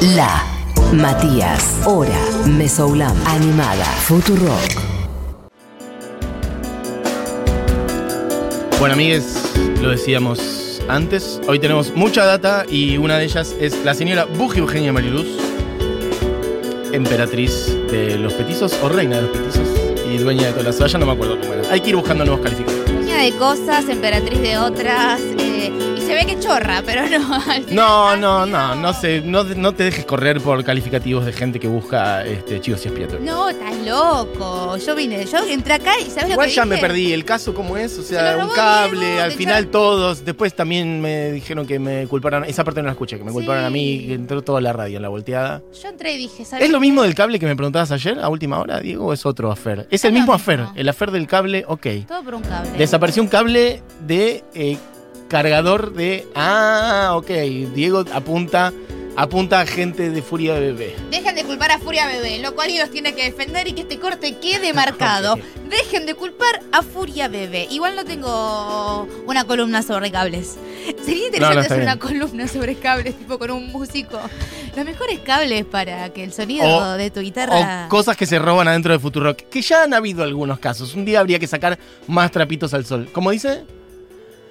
La. Matías. Hora. Mesoulam. Animada. Futurock. Bueno, amigues, lo decíamos antes. Hoy tenemos mucha data y una de ellas es la señora Buji Eugenia Mariluz, emperatriz de los petizos o reina de los petizos y dueña de todas las vallas, no me acuerdo cómo era. Hay que ir buscando nuevos calificados. Dueña de cosas, emperatriz de otras. Que chorra, pero no. No, no, no, no sé, no, no te dejes correr por calificativos de gente que busca este, chivos y expiatorios. No, estás loco. Yo vine, yo entré acá y ¿sabes lo Igual que ya me dije? perdí el caso cómo es, o Se sea, lo un robó cable, Diego, al te final echaron- todos, después también me dijeron que me culparon, esa parte no la escuché, que me Sí. culparon a mí, que entró toda la radio en la volteada. Yo entré y dije, ¿sabes? ¿Es lo mismo del cable que me preguntabas ayer, a última hora, Diego, o es otro afer? Es el mismo. afer, el afer del cable, ok. Todo por un cable. Desapareció un cable de eh, cargador de... Ah, ok, Diego apunta, apunta a gente de Furia Bebé. Dejen de culpar a Furia Bebé, lo cual los tiene que defender y que este corte quede marcado. Dejen de culpar a Furia Bebé. Igual no tengo una columna sobre cables. Sería interesante No, no, está hacer una columna sobre cables, tipo con un músico. Los mejores cables para que el sonido O- de tu guitarra. O cosas que se roban adentro de Futurock, que ya han habido algunos casos. Un día habría que sacar más trapitos al sol. ¿Cómo dice?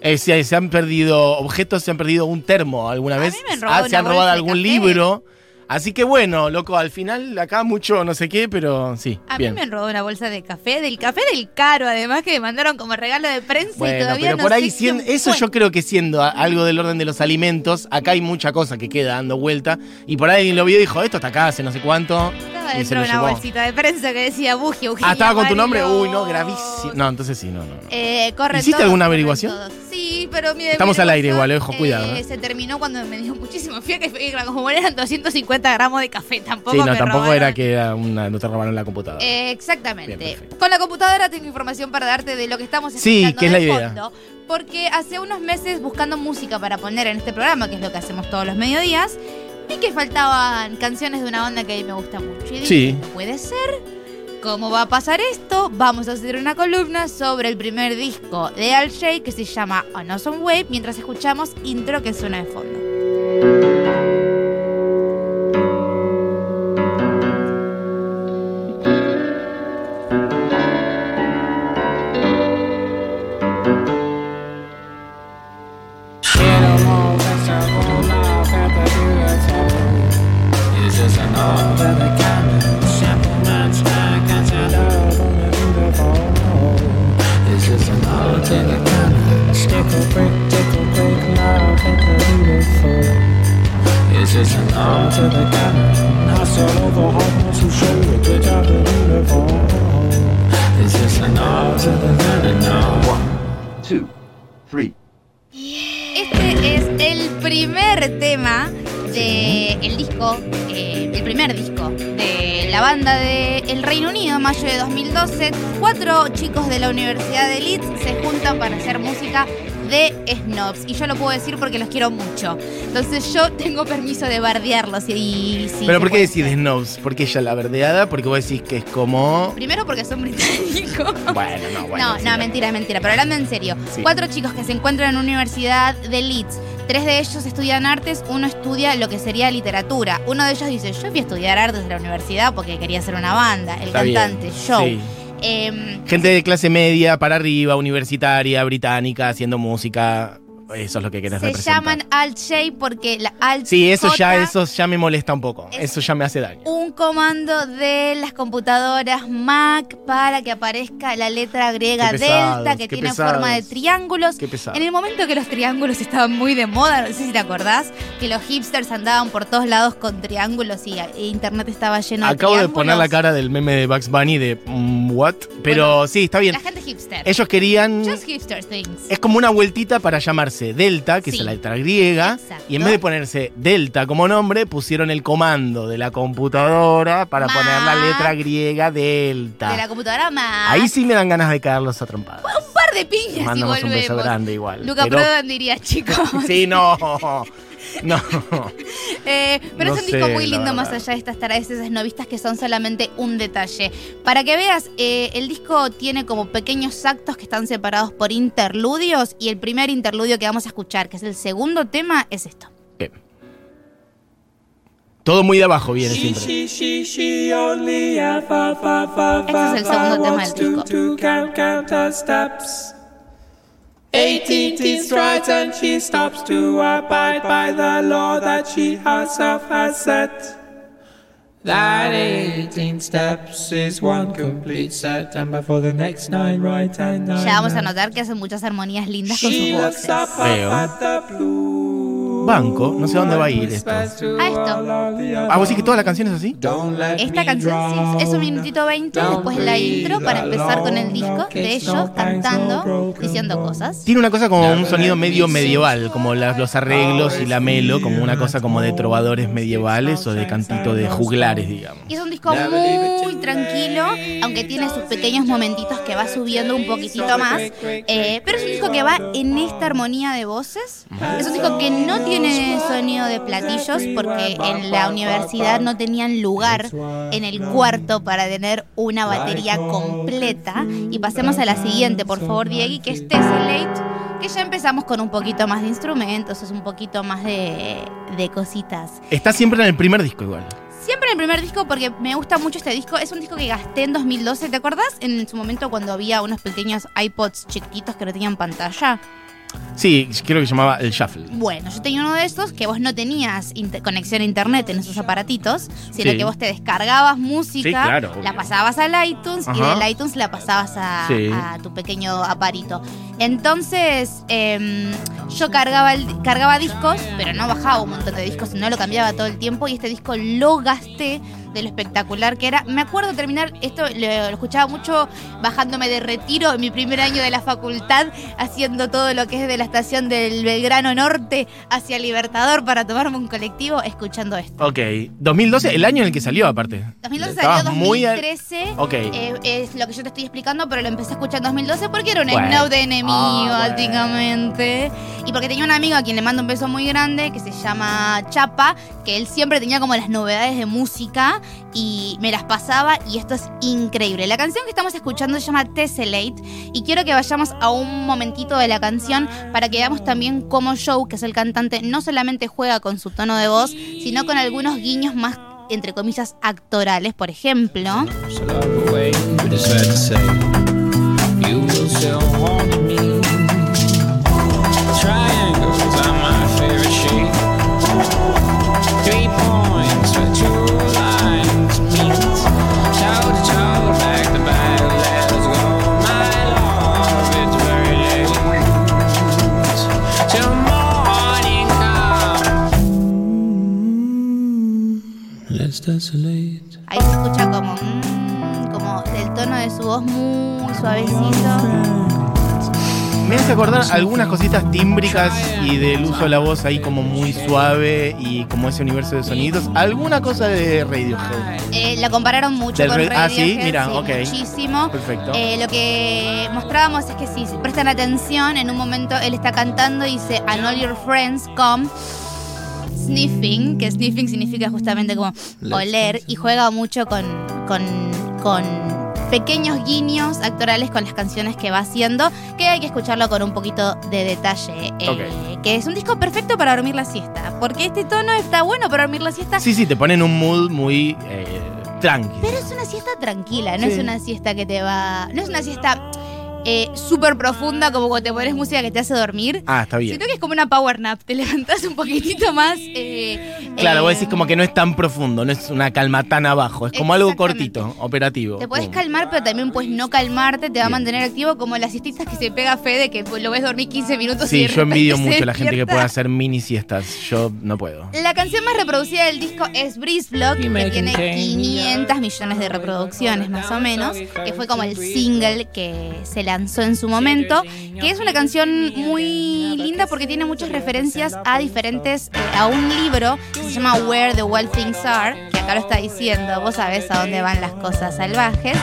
Eh, se, se han perdido objetos, se han perdido un termo alguna A vez. mí me Ah, se han robado algún café. libro. Así que bueno, loco, al final acá mucho no sé qué, pero sí. A bien. mí me han robado una bolsa de café, del café del caro, además que me mandaron como regalo de prensa y Bueno, todavía pero no por ahí, sé quién sien- eso fue. yo creo que siendo algo del orden de los alimentos, acá hay mucha cosa que queda dando vuelta. Y por ahí alguien lo vio y dijo, esto está acá hace no sé cuánto. Y dentro de una bolsita de prensa que decía Buji, Eugenia Ah, estaba con tu nombre. Uy, no, gravísimo. No, entonces sí, no, no. Eh, ¿Hiciste todos, alguna averiguación? Sí, pero mi Estamos al aire igual, ojo, cuidado, ¿eh? Se terminó cuando me dio muchísimo fío que como eran 250 gramos de café, tampoco Sí, no, me tampoco robaron. era que era una, no te robaron la computadora. Eh, exactamente. Bien. Con la computadora tengo información para darte de lo que estamos Sí, escuchando que es la idea. fondo. Porque hace unos meses buscando música para poner en este programa, que es lo que hacemos todos los mediodías, vi que faltaban canciones de una banda que a mí me gusta mucho. Y dije, Sí. no puede ser. ¿Cómo va a pasar esto? Vamos a hacer una columna sobre el primer disco de Al Jay que se llama On Awesome Wave mientras escuchamos intro que suena de fondo. Este es el primer tema del el disco, eh, el primer disco de la banda de El Reino Unido, mayo de 2012. Cuatro chicos de la Universidad de Leeds se juntan para hacer música de snobs. Y yo lo puedo decir porque los quiero mucho. Entonces yo tengo permiso de bardearlos y, y sí, ¿Pero por qué hacer. Snobs? ¿Porque ella la verdeada? Porque vos decís que es como... Primero porque son británicos. Bueno, no, bueno. no, sí, no, mentira, mentira. Pero hablando en serio, Sí. cuatro chicos que se encuentran en una universidad de Leeds. Tres de ellos estudian artes, uno estudia lo que sería literatura. Uno de ellos dice, yo fui a estudiar artes en la universidad porque quería hacer una banda, el Está bien, cantante, show. Em, Gente de clase media, para arriba, universitaria, británica, haciendo música. Eso es lo que querés se representar. llaman Alt-J porque la Alt Sí, eso ya, J eso ya me molesta un poco. Es- Eso ya me hace daño. un comando de las computadoras Mac para que aparezca la letra griega pesados, delta que tiene pesados. forma de triángulos. Qué pesado. En el momento que los triángulos estaban muy de moda, no sé si te acordás, que los hipsters andaban por todos lados con triángulos y e internet estaba lleno Acabo de de triángulos. poner la cara del meme de Bugs Bunny de mm, what, pero Bueno, sí, está bien. La gente hipster. Ellos querían Just hipster things. es como una vueltita para llamarse Delta, que Sí. es la letra griega, Exacto. y en vez de ponerse Delta como nombre, pusieron el comando de la computadora para Mac. poner la letra griega Delta. De la computadora Mac. Ahí sí me dan ganas de caerlos a trompadas. Un par de piñas y Mandamos un beso volvemos. grande igual. Luca pero- Prodan diría, chicos. Sí, no. No. Eh, pero No es un disco sé, muy lindo más allá de estas taradeces esnovistas que son solamente un detalle. Para que veas, eh, el disco tiene como pequeños actos que están separados por interludios y el primer interludio que vamos a escuchar, que es el segundo tema, es esto. Todo muy de abajo viene siempre. she, she, she only ever, ever, ever, Este es el segundo tema del disco. To count, count her steps. 18 strides and she stops to abide by the law that she herself has set. That 18 steps is one complete set, and before the next nine, right and nine. Ya vamos a notar que hacen muchas armonías lindas con sus voces. Banco, no sé a dónde va a ir esto. A esto. Ah, vos decís que toda la canción es así? Esta canción sí, es un minutito 20, después la intro para empezar con el disco de ellos cantando, diciendo cosas. Tiene una cosa como un sonido medio medieval, como las- los arreglos y la melo, como una cosa como de trovadores medievales o de cantito de juglares, digamos. Y es un disco muy tranquilo, aunque tiene sus pequeños momentitos que va subiendo un poquitito más. eh, pero es un disco que va en esta armonía de voces. Es un disco que no tiene sonido de platillos porque en la universidad no tenían lugar en el cuarto para tener una batería completa. Y pasemos a la siguiente, por favor, Diego, que es Tessellate. Que ya empezamos con un poquito más de instrumentos, es un poquito más de, de cositas. Está siempre en el primer disco igual. Siempre en el primer disco porque me gusta mucho este disco. Es un disco que gasté en 2012, ¿te acordás? En su momento cuando había unos pequeños iPods chiquititos que no tenían pantalla. Sí, creo que se llamaba el Shuffle. Bueno, yo tenía uno de estos que vos no tenías inter- conexión a internet en esos aparatitos, sino Sí. que vos te descargabas música, Sí, claro, la pasabas al iTunes y del iTunes la pasabas a, Sí. a tu pequeño aparito. Entonces, em, yo cargaba, el- cargaba discos, pero no bajaba un montón de discos, sino lo cambiaba todo el tiempo y este disco lo gasté de lo espectacular que era. Me acuerdo terminar, esto lo, lo escuchaba mucho bajándome de retiro en mi primer año de la facultad, haciendo todo lo que es de la estación del Belgrano Norte hacia Libertador para tomarme un colectivo, escuchando esto. Ok, 2012, el año en el que salió aparte. 2012 Estabas salió muy al- 2013. Ok. eh, es lo que yo te estoy explicando, pero lo empecé a escuchar en 2012 porque era un Bueno. snow de enemigo, Ah, bueno. básicamente. Y porque tenía un amigo a quien le mando un beso muy grande que se llama Chapa, que él siempre tenía como las novedades de música y me las pasaba y esto es increíble. La canción que estamos escuchando se llama Tessellate y quiero que vayamos a un momentito de la canción para que veamos también cómo Joe, que es el cantante, no solamente juega con su tono de voz, sino con algunos guiños más entre comillas actorales, por ejemplo. Algunas cositas tímbricas y del uso de la voz ahí como muy suave y como ese universo de sonidos. Alguna cosa de Radiohead. Eh, la compararon mucho Del con re- ah, ¿sí? Radiohead, Mira, sí, ok. muchísimo. Perfecto. Eh, lo que mostrábamos es que si prestan atención, en un momento él está cantando y dice, and all your friends come sniffing, que sniffing significa justamente como oler, y juega mucho con, con, con pequeños guiños actorales con las canciones que va haciendo, que hay que escucharlo con un poquito de detalle. eh. Que es un disco perfecto para dormir la siesta, porque este tono está bueno para dormir la siesta, Sí, sí, te ponen un mood muy eh, tranqui. pero es una siesta tranquila, no Sí. es una siesta que te va... No es una siesta eh, súper profunda como cuando te pones música que te hace dormir. Ah, está bien. Siento que es como una power nap, te levantás un poquitito más. eh, Claro, eh, vos decís como que no es tan profundo, no es una calma tan abajo, es como algo cortito, operativo. Te puedes calmar, pero también puedes no calmarte, te va a mantener activo como las siestas que se pega Fede, que pues, lo ves dormir 15 minutos Sí, yo envidio mucho a la gente que puede hacer mini siestas. Yo no puedo. La canción más reproducida del disco es Breeze Block, que tiene 500 millones de reproducciones más o menos, que fue como el single que se lanzó en su momento, que es una canción muy linda porque tiene muchas referencias a diferentes, eh, a un libro que se llama Where the Wild Things Are, que acá lo está diciendo, vos sabés a dónde van las cosas salvajes.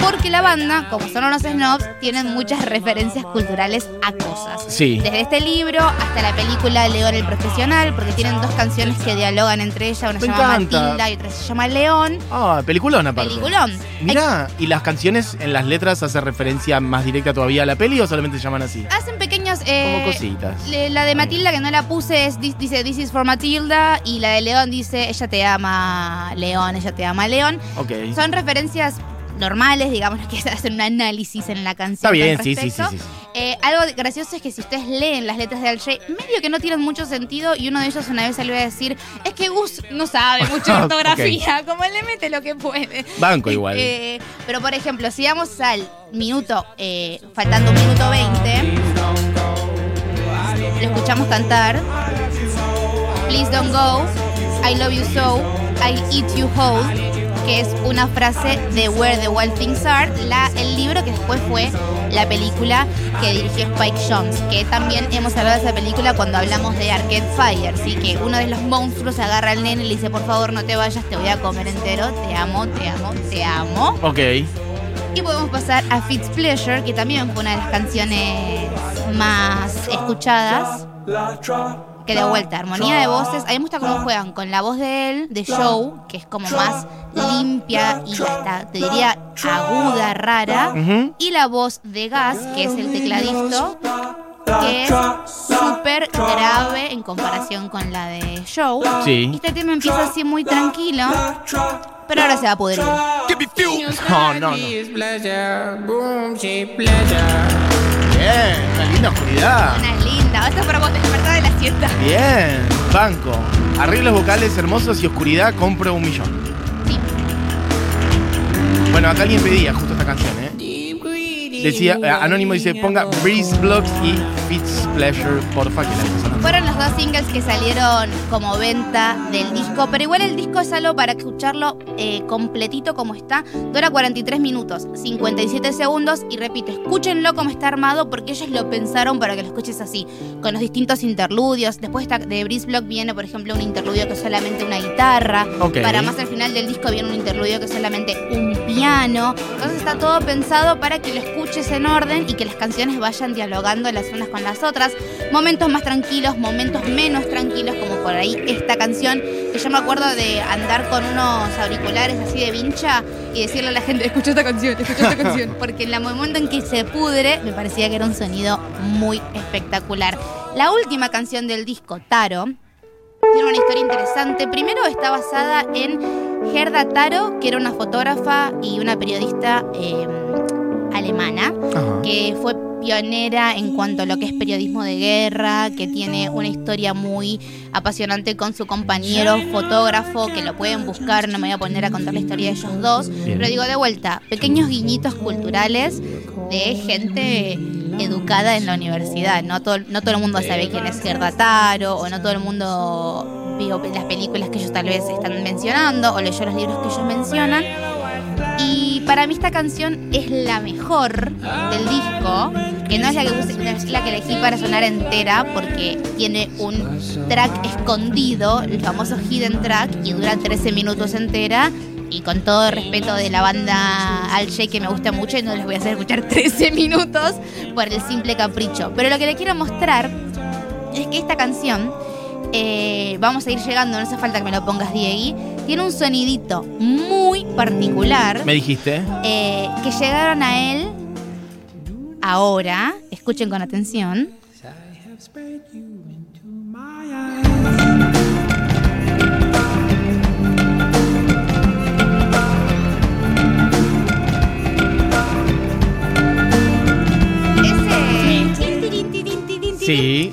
Porque la banda, como son unos snobs, tienen muchas referencias culturales a cosas. Sí. Desde este libro hasta la película León el Profesional, porque tienen dos canciones que dialogan entre ellas, una se llama encanta. Matilda y otra se llama León. Ah, peliculón aparte. Peliculón. Mirá, ¿y las canciones en las letras hacen referencia más directa todavía a la peli o solamente se llaman así? Hacen pequeños eh, Como cositas. la de Matilda que no la puse es, di- dice This is for Matilda y la de León dice Ella te ama León, ella te ama León. Ok. Son referencias normales, digamos, que hacen un análisis en la canción. Está bien, sí, sí, sí. Eh, algo gracioso es que si ustedes leen las letras de Al Jay, medio que no tienen mucho sentido y uno de ellos una vez salió a decir, es que Gus no sabe mucho de ortografía, como él le mete lo que puede. Banco igual. Eh, pero por ejemplo, si vamos al minuto, eh, faltando un minuto 20, lo escuchamos cantar. Please don't go, I love you so, I'll eat you whole, que es una frase de Where the Wild Things Are, la, el libro que después fue la película que dirigió Spike Jones, que también hemos hablado de esa película cuando hablamos de Arcade Fire, ¿sí? que uno de los monstruos agarra al nene y le dice, por favor no te vayas, te voy a comer entero, te amo, te amo, te amo. Ok. Y podemos pasar a Fitz Pleasure, que también fue una de las canciones más escuchadas. Que de vuelta, armonía de voces. A mí me gusta cómo juegan con la voz de él, de Show, que es como más limpia y hasta, te diría, aguda, rara. Y la voz de Gas, que es el tecladista, que es súper grave en comparación con la de Show. Sí. Este tema empieza así muy tranquilo, pero ahora se va a pudrir. No, no, no. Pleasure. Bien, una linda oscuridad. Una linda, esto es para vos, despertar de la siesta. Bien, banco. Arreglos vocales hermosos y oscuridad, compro un millón. Sí. Bueno, acá alguien pedía justo esta canción, ¿eh? Decía, eh, Anónimo dice, ponga Breeze Blocks y Fitz Pleasure, porfa, que la está sonando. Fueron los dos singles que salieron como venta del disco, pero igual el disco es algo para escucharlo eh, completito como está. Dura 43 minutos, 57 segundos y repito, escúchenlo como está armado porque ellos lo pensaron para que lo escuches así, con los distintos interludios. Después de Breeze Block viene, por ejemplo, un interludio que es solamente una guitarra. Ok. Para más al final del disco viene un interludio que es solamente un piano. Entonces está todo pensado para que lo escuches en orden y que las canciones vayan dialogando las unas con las otras. Momentos más tranquilos, momentos menos tranquilos, como por ahí esta canción, que yo me acuerdo de andar con unos auriculares así de vincha y decirle a la gente, escucha esta canción, escucha esta canción, porque en el momento en que se pudre me parecía que era un sonido muy espectacular. La última canción del disco, Taro, tiene una historia interesante. Primero está basada en Gerda Taro, que era una fotógrafa y una periodista eh, alemana, Ajá. que fue pionera en cuanto a lo que es periodismo de guerra, que tiene una historia muy apasionante con su compañero fotógrafo, que lo pueden buscar, no me voy a poner a contar la historia de ellos dos, Bien. pero digo de vuelta, pequeños guiñitos culturales de gente educada en la universidad. No todo, no todo el mundo sabe quién es Gerda Taro, o no todo el mundo vio las películas que ellos tal vez están mencionando, o leyó los libros que ellos mencionan. Para mí esta canción es la mejor del disco, que no es la que, es la que elegí para sonar entera, porque tiene un track escondido, el famoso hidden track, y dura 13 minutos entera. Y con todo respeto de la banda Al Jay, que me gusta mucho, y no les voy a hacer escuchar 13 minutos por el simple capricho. Pero lo que le quiero mostrar es que esta canción, eh, vamos a ir llegando, no hace falta que me lo pongas, Diegui, tiene un sonidito muy particular Me dijiste. eh, que llegaron a él ahora. Escuchen con atención. Ese. Sí.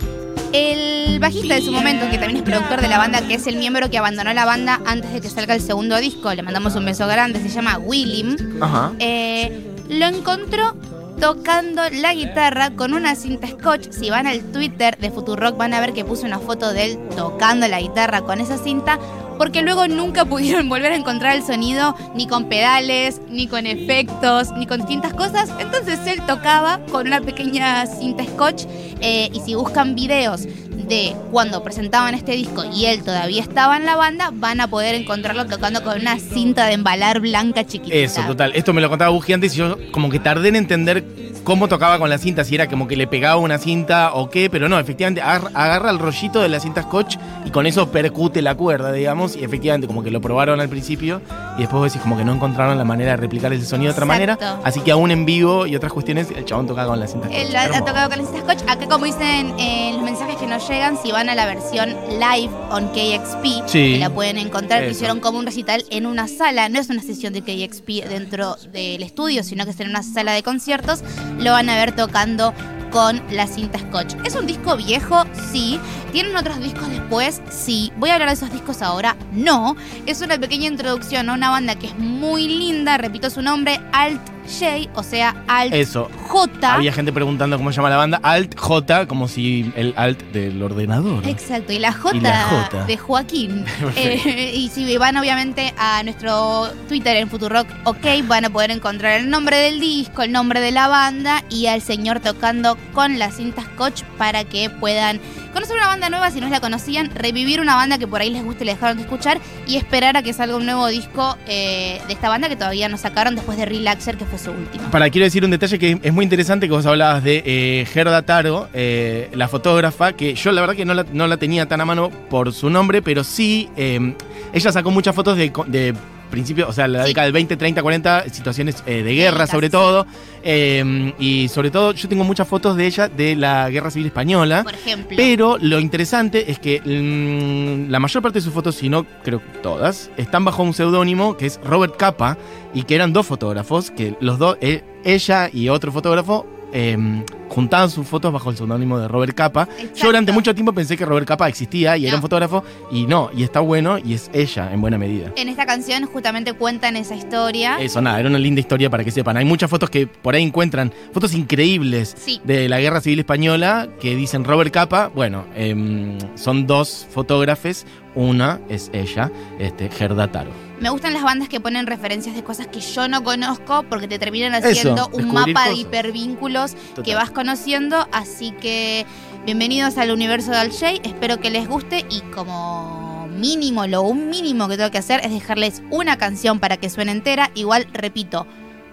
El bajista de su momento, que también es productor de la banda, que es el miembro que abandonó la banda antes de que salga el segundo disco, le mandamos un beso grande, se llama Willim. Ajá. Eh, lo encontró tocando la guitarra con una cinta scotch. Si van al Twitter de Futurock van a ver que puse una foto de él tocando la guitarra con esa cinta. Porque luego nunca pudieron volver a encontrar el sonido ni con pedales, ni con efectos, ni con distintas cosas. Entonces él tocaba con una pequeña cinta scotch. eh, y si buscan videos de cuando presentaban este disco y él todavía estaba en la banda, van a poder encontrarlo tocando con una cinta de embalar blanca chiquitita. Eso, total. Esto me lo contaba Buji antes y yo como que tardé en entender cómo tocaba con la cinta, si era como que le pegaba una cinta o qué, pero no, efectivamente agarra, el rollito de la cinta scotch y con eso percute la cuerda, digamos, y efectivamente como que lo probaron al principio y después vos decís como que no encontraron la manera de replicar ese sonido de otra manera, así que aún en vivo y otras cuestiones, el chabón tocaba con la cinta scotch. Él ha, tocado con la cinta scotch. Acá, como dicen en los mensajes que nos llegan, si van a la versión live on KXP, Sí. que la pueden encontrar, que hicieron como un recital en una sala. No es una sesión de KXP dentro del estudio, sino que es en una sala de conciertos. Lo van a ver tocando con la cinta scotch. ¿Es un disco viejo? Sí. ¿Tienen otros discos después? Sí. ¿Voy a hablar de esos discos ahora? No. Es una pequeña introducción a una banda que es muy linda, repito su nombre, Alt J, o sea, Alt Eso. J. Había gente preguntando cómo se llama la banda. Alt J, como si el alt del ordenador. Exacto, y la J, Y la J. de Joaquín. Eh, y si van obviamente a nuestro Twitter en Futurock, ok, van a poder encontrar el nombre del disco, el nombre de la banda y al señor tocando con la cinta Scotch para que puedan conocer una banda nueva si no la conocían, revivir una banda que por ahí les guste y les dejaron de escuchar y esperar a que salga un nuevo disco eh, de esta banda que todavía no sacaron después de Relaxer, que fue su último. Para, quiero decir un detalle que es muy interesante que vos hablabas de eh, Gerda Taro, eh, la fotógrafa, que yo la verdad que no la, no la tenía tan a mano por su nombre, pero sí, eh, ella sacó muchas fotos de, principio, o sea, la década del 20, 30, 40, situaciones eh, de guerra sobre todo, eh, y sobre todo yo tengo muchas fotos de ella de la Guerra Civil Española. Por ejemplo. Pero lo interesante es que mm, la mayor parte de sus fotos, si no creo que todas, están bajo un seudónimo que es Robert Capa y que eran dos fotógrafos, que los dos, eh, ella y otro fotógrafo, eh, juntaban sus fotos bajo el seudónimo de Robert Capa. Exacto. Yo durante mucho tiempo pensé que Robert Capa existía y era un fotógrafo y no, y está bueno y es ella en buena medida. En esta canción justamente cuentan esa historia. Eso, nada, era una linda historia para que sepan. Hay muchas fotos que por ahí encuentran, fotos increíbles Sí. de la Guerra Civil Española que dicen Robert Capa. Bueno, em, son dos fotógrafos, una es ella, este, Gerda Taro. Me gustan las bandas que ponen referencias de cosas que yo no conozco porque te terminan haciendo un mapa de hipervínculos Total. que vas conociendo. Así que bienvenidos al universo de Al-Shay. Espero que les guste y como mínimo, lo un mínimo que tengo que hacer es dejarles una canción para que suene entera. Igual, repito.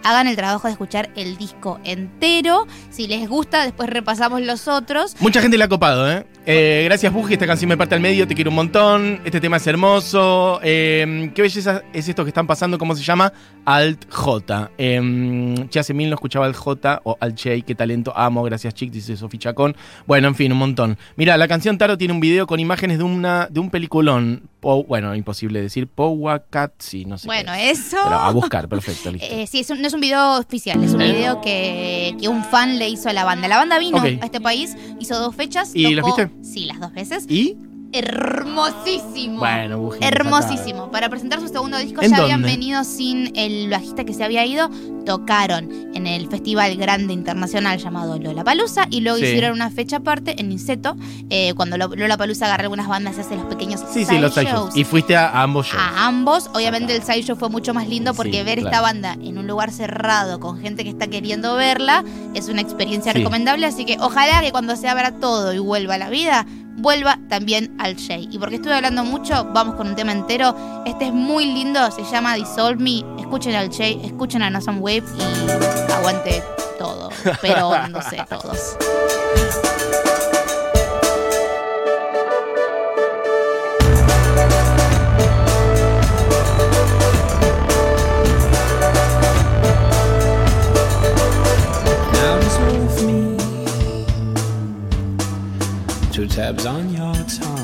Hagan el trabajo de escuchar el disco entero. Si les gusta, después repasamos los otros. Mucha gente le ha copado, ¿eh? Eh, gracias, Buji. Esta canción me parte al medio. Te quiero un montón. Este tema es hermoso. Eh, ¿Qué belleza es esto que están pasando? ¿Cómo se llama? Alt J. Eh, ya hace mil no escuchaba Alt J o Alt J. Qué talento. Amo. Gracias, Chic. Dice Sofi Chacón. Bueno, en fin, un montón. Mira, la canción Taro tiene un video con imágenes de, una, de un peliculón. Po- bueno, imposible decir. Powakatsi. No sé. Bueno, qué es. eso. Pero a buscar, perfecto, listo. Eh, sí, es un- no es un video oficial, es un ¿Eh? video que, que un fan le hizo a la banda. La banda vino a este país, hizo dos fechas. ¿Y las viste? Sí, las dos veces. ¿Y? Hermosísimo. Bueno, Buji. Hermosísimo. Para presentar su segundo disco ¿En ya habían venido sin el bajista que se había ido. Tocaron en el festival grande internacional llamado Lollapalooza y luego Sí. hicieron una fecha aparte en Niceto. eh, cuando Lollapalooza agarra algunas bandas y hace los pequeños Sí, sí, los shows shows. Y fuiste a, ambos shows. a ambos. Obviamente el side show fue mucho más lindo porque Sí, ver esta banda en un lugar cerrado con gente que está queriendo verla es una experiencia recomendable. Así que ojalá que cuando se abra todo y vuelva a la vida, vuelva también al Shay. Y porque estuve hablando mucho, vamos con un tema entero. Este es muy lindo, se llama Dissolve Me. Escuchen al Shay, escuchen a No Some Wave y aguante todo. Pero no sé, todos. two tabs on your tongue.